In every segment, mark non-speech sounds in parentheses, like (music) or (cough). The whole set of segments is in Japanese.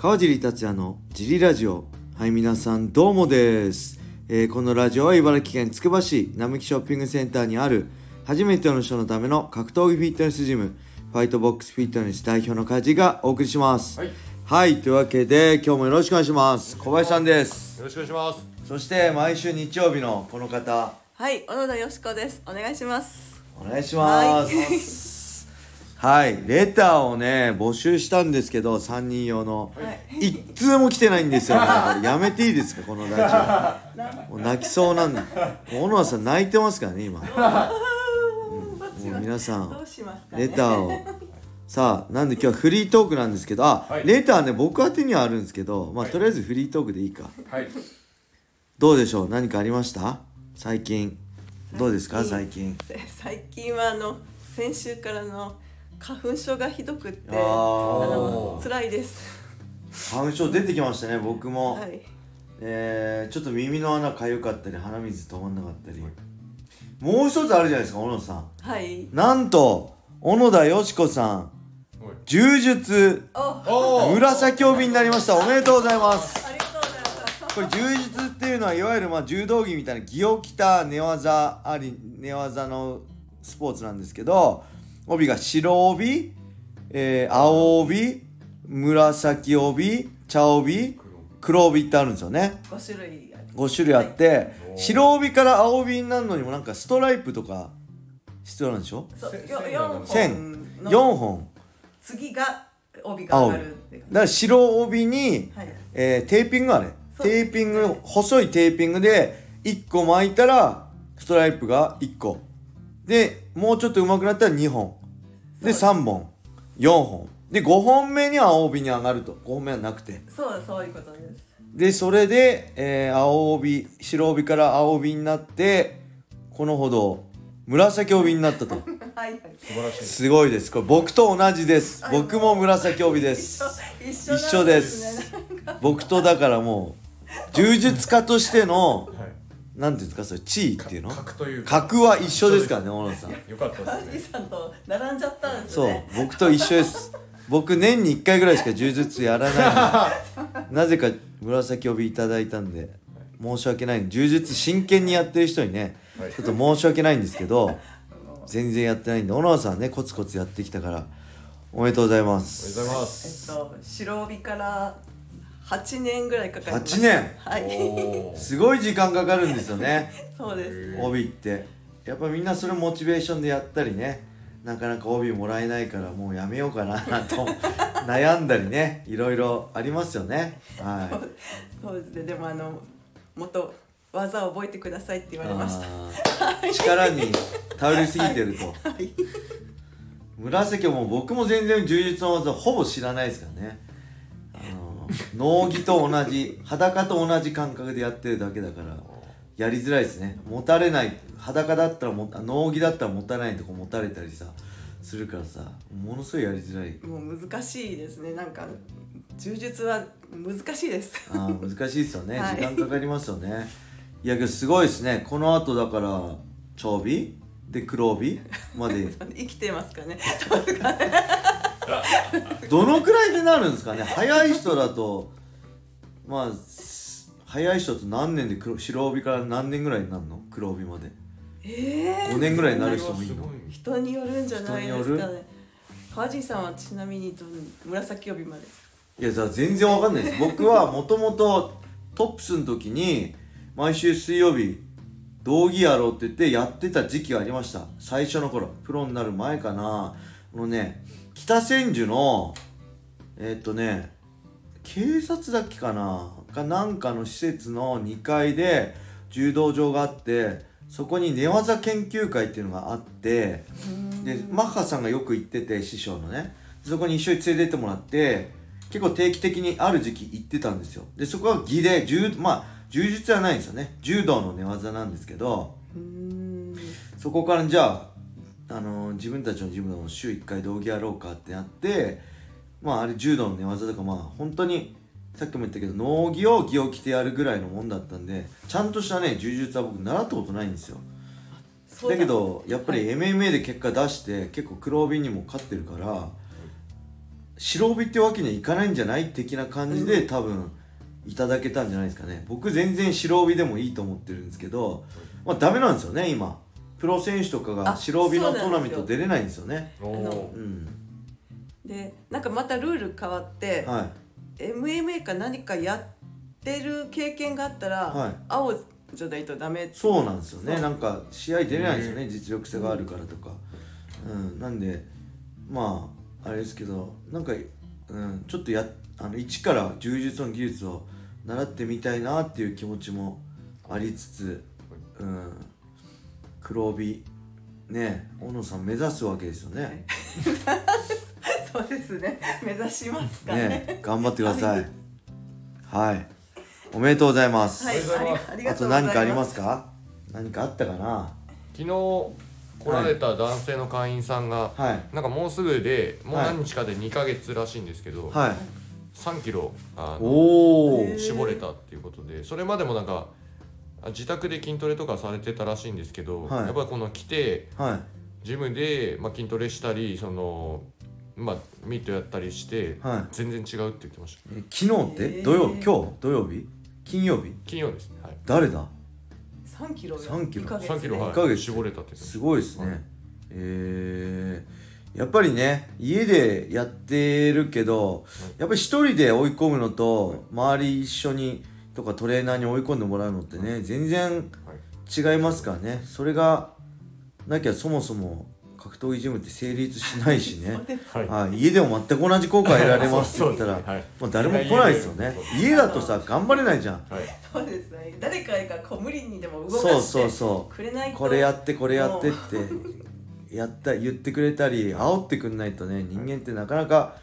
川尻達也のジリラジオはい皆さんどうもです、えーこのラジオは茨城県つくば市並木ショッピングセンターにある初めての人のための格闘技フィットネスジムファイトボックスフィットネス代表の梶がお送りしますはいはい、というわけで今日もよろしくお願いします小林さんですよろしくお願いします。そして毎週日曜日のこの方はい、小野田よしこです。お願いします。お願いします。はい、(laughs) レターをね募集したんですけど3人用の、はい。一通も来てないんですよ、ね、(laughs) やめていいですかこのラジオ。(laughs) もう泣きそうなんで。もう小野田さん泣いてますからね今。(laughs) もう皆さんどうしますかね。レターを。さあなんで今日はフリートークなんですけどあ、はい。レターね僕宛てにはあるんですけどまあとりあえずフリートークでいいか。はい。どうでしょう？何かありました？最近。どうですか？最近。せ最近はあの先週からの花粉症がひどくってあー。の辛いです。花粉症出てきましたね僕も、はい。えー、ちょっと耳の穴かゆかったり鼻水止まんなかったり。もう一つあるじゃないですか小野さん。はい。なんと小野田よし子さん。柔術。お、お紫帯になりました。おめでとうございます。ありがとうございます。これ柔術っていうのはいわゆるまあ柔道着みたいな着を着た寝技あり寝技のスポーツなんですけど帯が白帯、えー青帯紫帯茶帯黒帯ってあるんですよね。五種類ある。5種類あっておー白帯から青帯になるのにもなんかストライプとか必要なんでしょ？そう、せよ四線本の4本。次が帯が上がるだから白帯に、はい。えーテーピングあれテーピング細いテーピングで1個巻いたらストライプが1個。でもうちょっと上手くなったら2本でそう3本。4本。で5本目には青帯に上がると。5本目はなくて。そうそういうことです。でそれで、えー青帯白帯から青帯になってこのほど紫帯になったと。(laughs) はいはい。素晴らしい。すごいです。これ僕と同じです。あ僕も紫帯です。一緒一緒です。僕とだからもう柔術家としてのはい。なんていうんですかそれ地位っていうの？格というか。格は一緒ですからね小野さんよかった川ですね。尻さんと並んじゃったんですそうね。僕と一緒です僕年に1回ぐらいしか柔術やらないの (laughs) なぜか紫帯いただいたんで申し訳ない柔術真剣にやってる人にねはいちょっと申し訳ないんですけど全然やってないんで小野さんはねコツコツやってきたからおめでとうございまおめすでとうございまえす。っと白帯から8年ぐらいかかりました8年？はい。すごい時間かかるんですよね。(laughs) そうです。帯って。やっぱみんなそれモチベーションでやったりね。なかなか帯もらえないからもうやめようかなと (laughs) 悩んだりね。いろいろありますよね。はい。そうですね。でもあのもっと技を覚えてくださいって言われました。力に頼りすぎてると、はい。(laughs) 紫はもう僕も全然柔術の技ほぼ知らないですからね (laughs) 農着と同じ裸と同じ感覚でやってるだけだからやりづらいですね。持たれない裸だったらもあ農着だったら持たないとこ持たれたりさするからさものすごいやりづらい。もう難しいですね。なんか柔術は難しいです。あー難しいですよね、はい。時間かかりますよね。いやけどすごいですね。この後だから長帯で黒帯まで。(laughs) 生きてますかね (laughs) どのくらいでなるんですかね？早い人だとまあす早い人と何年で黒白帯から何年ぐらいになるの？黒帯まで。ええ5年ぐらいになる人もいるの？人によるんじゃないですかね。川尻さんはちなみに紫帯まで。いやじゃあ全然わかんないです。僕はもともとトップスの時に毎週水曜日道着やろうって言ってやってた時期がありました。最初の頃。プロになる前かな。このね北千住のえっとね警察だっけかな？かなんかの施設の2階で柔道場があってそこに寝技研究会っていうのがあってでマッハさんがよく行ってて師匠のね。そこに一緒に連れてってもらって結構定期的にある時期行ってたんですよ。でそこは技で柔まあ柔術じゃないんですよね。柔道の寝技なんですけど。そこからじゃあ、あの自分たちのジムの週1回道着やろうかってなってまああれ柔道の寝技とかまあ本当にさっきも言ったけど農着を着を着てやるぐらいのもんだったんでちゃんとしたね柔術は僕習ったことないんですよ。だ。けどやっぱり MMA で結果出して結構黒帯にも勝ってるから白帯ってわけにはいかないんじゃない的な感じで、多分いただけたんじゃないですかね。僕全然白帯でもいいと思ってるんですけど、まあダメなんですよね今プロ選手とかがあ白帯のトーナメント出れないんですよね。でなんかまたルール変わって、はい。MMA か何かやってる経験があったら、はい。青じゃないとダメってそうなんですよね。なんか試合出れないですよね。実力差があるからとか。うん。なんでまああれですけどなんか、うん、ちょっとやあの一から柔術の技術を習ってみたいなっていう気持ちもありつつ、うん、黒帯。ね小野さん目指すわけですよね。(laughs) そうですね。目指しますかね。ね頑張ってください。はい。おめでとうございます、はいありがと何かありますか？何かあったかな？昨日来られた男性の会員さんが、はい。なんかもうすぐでもうはい何日かで2ヶ月らしいんですけど、はい。3キロあの絞れたっていうことでそれまでもなんかあ自宅で筋トレとかされてたらしいんですけど、はい。やっぱりこの来てはい。ジムで、まあ、筋トレしたりその、まあ、ミットやったりして、はい。全然違うって言ってました。え昨日って？土曜日今日？土曜日？金曜日？金曜です。ね、はい、誰だ？3キロよ。3キロ。二ヶ月で。3キロ、はい、一ヶ月。絞れたってすごいですね、はい。えー、やっぱりね家でやってるけどやっぱり一人で追い込むのと周り一緒にとかトレーナーに追い込んでもらうのってね全然違いますからね。それがなきゃそもそも格闘技ジムって成立しないしね。(laughs) はい。はい、家でも全く同じ効果得られますって言ったらはい。もう誰も来ないですよね。家だとさ頑張れないじゃん。はい。そうですね。誰かがこう無理にでも動かそうそうしてそう。くれないと。これやってこれやってってやった言ってくれたり煽ってくんないとね人間ってなかなか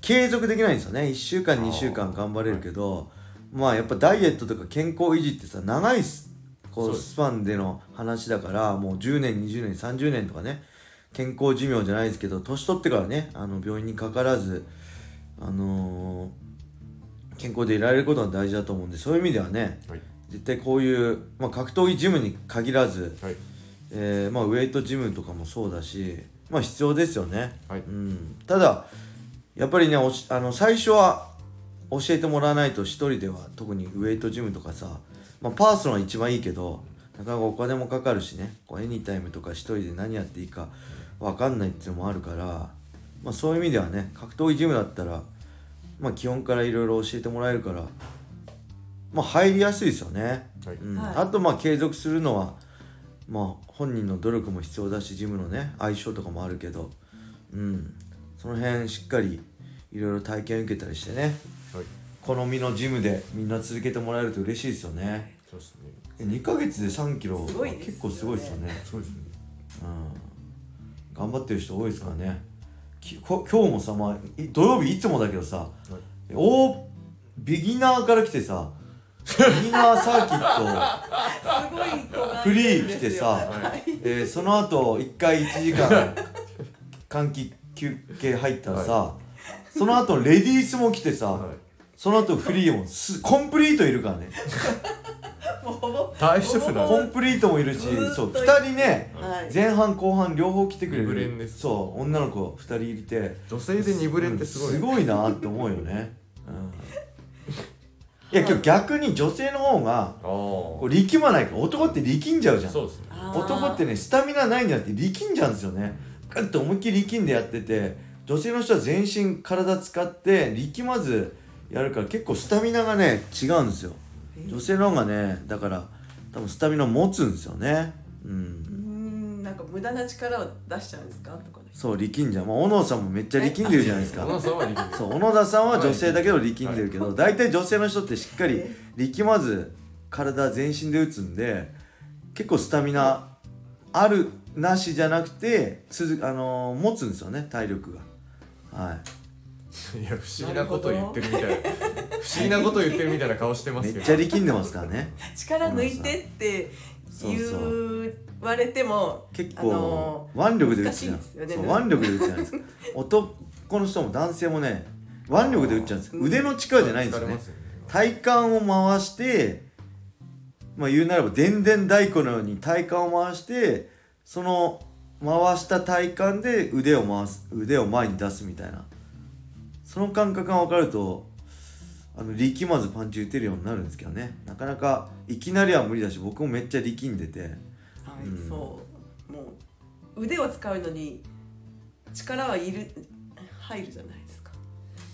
継続できないんですよね。1週間2週間頑張れるけどまあやっぱダイエットとか健康維持ってさ長いすこそうスパンでの話だからもう10年20年30年とかね。健康寿命じゃないですけど年取ってからねあの病院にかからずあのー健康でいられることが大事だと思うんでそういう意味ではねはい。絶対こういう、まあ、格闘技ジムに限らず、はい。えーまあ、ウェイトジムとかもそうだし、まあ、必要ですよね、はい。うん、ただやっぱりねおしあの最初は教えてもらわないと一人では特にウェイトジムとかさ、まあ、パーソナルが一番いいけどなかなかお金もかかるしね。こうエニタイムとか一人で何やっていいか分かんないっていうのもあるから、まあ、そういう意味ではね格闘技ジムだったら、まあ、基本からいろいろ教えてもらえるから、まあ、入りやすいですよね。はい。うん。はい。あとまあ継続するのはまあ本人の努力も必要だしジムのね相性とかもあるけどうん。その辺しっかりいろいろ体験受けたりしてねはい。好みのジムでみんな続けてもらえると嬉しいですよね。そうですね。え2ヶ月で3キロすごいですよね。結構すごいですよね。そうですね。うん。頑張ってる人多いですからね。きこ今日もさ、まあ、い土曜日いつもだけどさおビギナーから来てさビギナーサーキットすごい子がフリー来てさはい。えーその後1回1時間換気休憩入ったらさ、その後レディースも来てさ、はい。その後フリーもすコンプリートいるからね。もうほぼ大丈夫なほぼコンプリートもいるしずーっとそう2人ねはい。前半後半両方来てくれ二部る連ですそう女の子2人いて。女性で二部連ってすごい、すごいなって思うよね、(laughs) うん、いや今日逆に女性の方がこう力まないから男って力んじゃうじゃん。そうですね。あー。男ってねスタミナないんじゃなくて力んじゃうんですよね。グッと思いっきり力んでやってて女性の人は全身体使って力まずやるから結構スタミナがね違うんですよ。女性の方がねだから多分スタミナ持つんですよね。ううんんなんか無駄な力を出しちゃうんですか？とかね。そう力んじゃう。まあ小野さんもめっちゃ力んでるじゃないですか。小野さんは力んでるそう小野田さんは女性だけど力んでるけど大体女性の人ってしっかり力まず体全身で打つんで結構スタミナあるなしじゃなくて続あのー持つんですよね体力がはい。や不思議なこと言ってるみたいな。不思議なこと言ってるみたいな顔してまめっすけど。ちゃ力んでますからね。力抜いてってそう言そうわれてもあ結構の腕力で打つじゃん。難しいですよね。そう腕力で打つじゃないですか。男の人も男性もね腕力で打っちゃうんです腕の力じゃないんですよね。体幹を回してまあ言うならばでんでん太鼓のように体幹を回してその回した体幹で腕を回す腕を前に出すみたいな。その感覚が分かるとあの力まずパンチ打てるようになるんですけどね。なかなかいきなりは無理だし僕もめっちゃ力んでて。はい、うん。そう。もう腕を使うのに力はいる入るじゃないですか。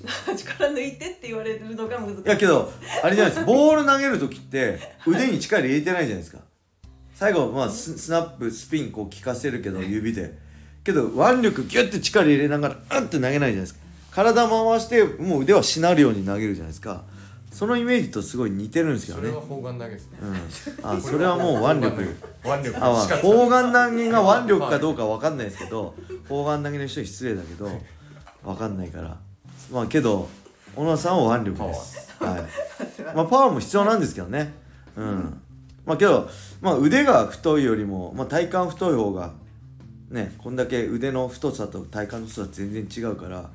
(laughs) 力抜いてって言われるのが難しい。いやけどあれじゃないです。ボール投げる時って腕に力入れてないじゃないですか最後まあススナップスピンこう効かせるけど指で。けど腕力ギュッて力入れながらうんって投げないじゃないですか。体回してもう腕はしなるように投げるじゃないですか。そのイメージとすごい似てるんですよね。それは砲丸投げですね。うん。あ (laughs) それはもう腕力。腕力。あ、まあ、砲丸投げが腕力かどうかわかんないですけど砲丸投げの人に失礼だけどわかんないから。まあけど小野さんは腕力です。はい。まあパワーも必要なんですけどね。うんまあけど、まあ、腕が太いよりも、まあ、体幹太い方がねこんだけ腕の太さと体幹の太さ全然違うから、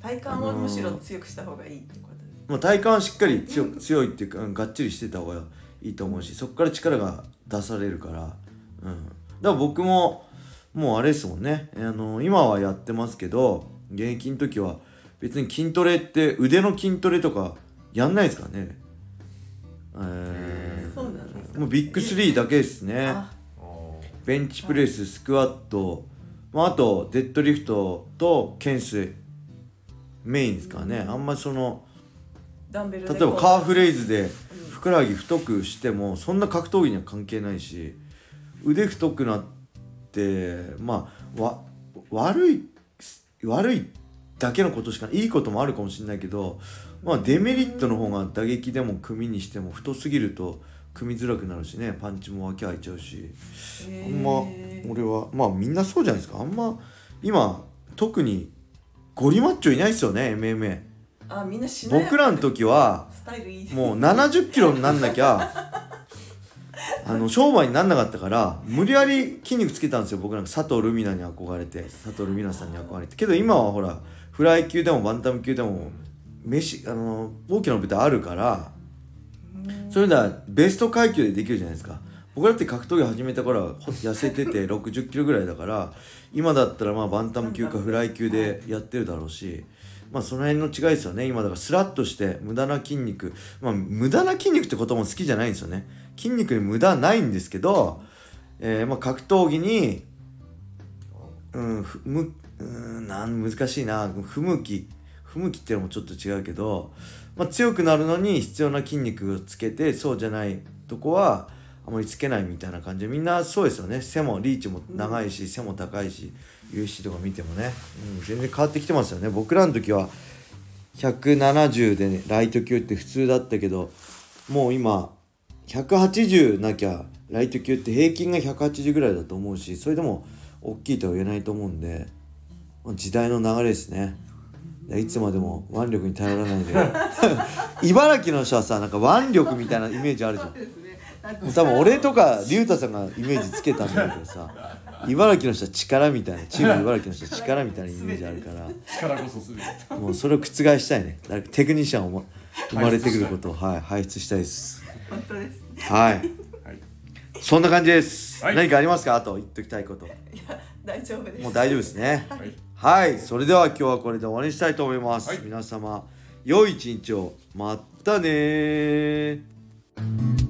体幹をむしろ強くした方がいいってことですまあ、体幹はしっかり強く強いっていうかうんがっちりしてた方がいいと思うしそこから力が出されるから、うん、だから僕ももうあれですもんね。あの今はやってますけど現役の時は別に筋トレって腕の筋トレとかやんないですからね。えー、もうビッグ3だけですね。ベンチプレススクワット、まあ、あとデッドリフトと懸垂メインですからね。あんまりその例えばカーフレイズでふくらはぎ太くしてもそんな格闘技には関係ないし腕太くなってまあわ悪い悪いだけのことしかいいこともあるかもしれないけどまあデメリットの方が打撃でも組にしても太すぎると組みづらくなるしね。パンチも脇開いちゃうし。あんま俺はまあみんなそうじゃないですか。あんま今特にゴリマッチョいないですよね MMA あみんなしな僕らの時はスタイルいいもう70キロになんなきゃ (laughs) あの商売になんなかったから無理やり筋肉つけたんですよ僕なんか。佐藤ルミナに憧れて佐藤ルミナさんに憧れて。けど今はほらフライ級でもバンタム級でも飯あの大きな舞台あるからそれではベスト階級でできるじゃないですか。僕だって格闘技始めた頃はほ痩せてて (laughs) 60キロぐらいだから今だったらまあバンタム級かフライ級でやってるだろうしまあその辺の違いですよね。今だからスラッとして無駄な筋肉まあ無駄な筋肉ってことも好きじゃないんですよね。筋肉に無駄はないんですけど、えーまあ格闘技にうんふむうんなん難しいな。不向き不向きっていうのもちょっと違うけど、まあ、強くなるのに必要な筋肉をつけてそうじゃないとこはあまりつけないみたいな感じ。でみんなそうですよね。背もリーチも長いし、背も高いし UFC とか見てもね、うん、全然変わってきてますよね。僕らの時は170で、ね、ライト級って普通だったけどもう今180なきゃライト級って平均が180ぐらいだと思うしそれでも大きいとは言えないと思うんでまあ時代の流れですねいつまでも腕力に頼らないで。(laughs) 茨城の人はさなんか腕力みたいなイメージあるじゃん。ね。多分俺とか龍太さんがイメージつけたんだけどさ茨城の人は力みたいなチーム (laughs) 茨城の人は力みたいなイメージあるから。力こそするもうそれを覆したいね。誰かテクニシャンをも生まれてくることを、はい、輩出したいです。本当です。はい。はい。そんな感じです、はい。何かありますか？あと言っときたいこと。いや大丈夫です。もう大丈夫ですね。はいはいそれでは今日はこれで終わりにしたいと思います、はい。皆様良い一日を。またねー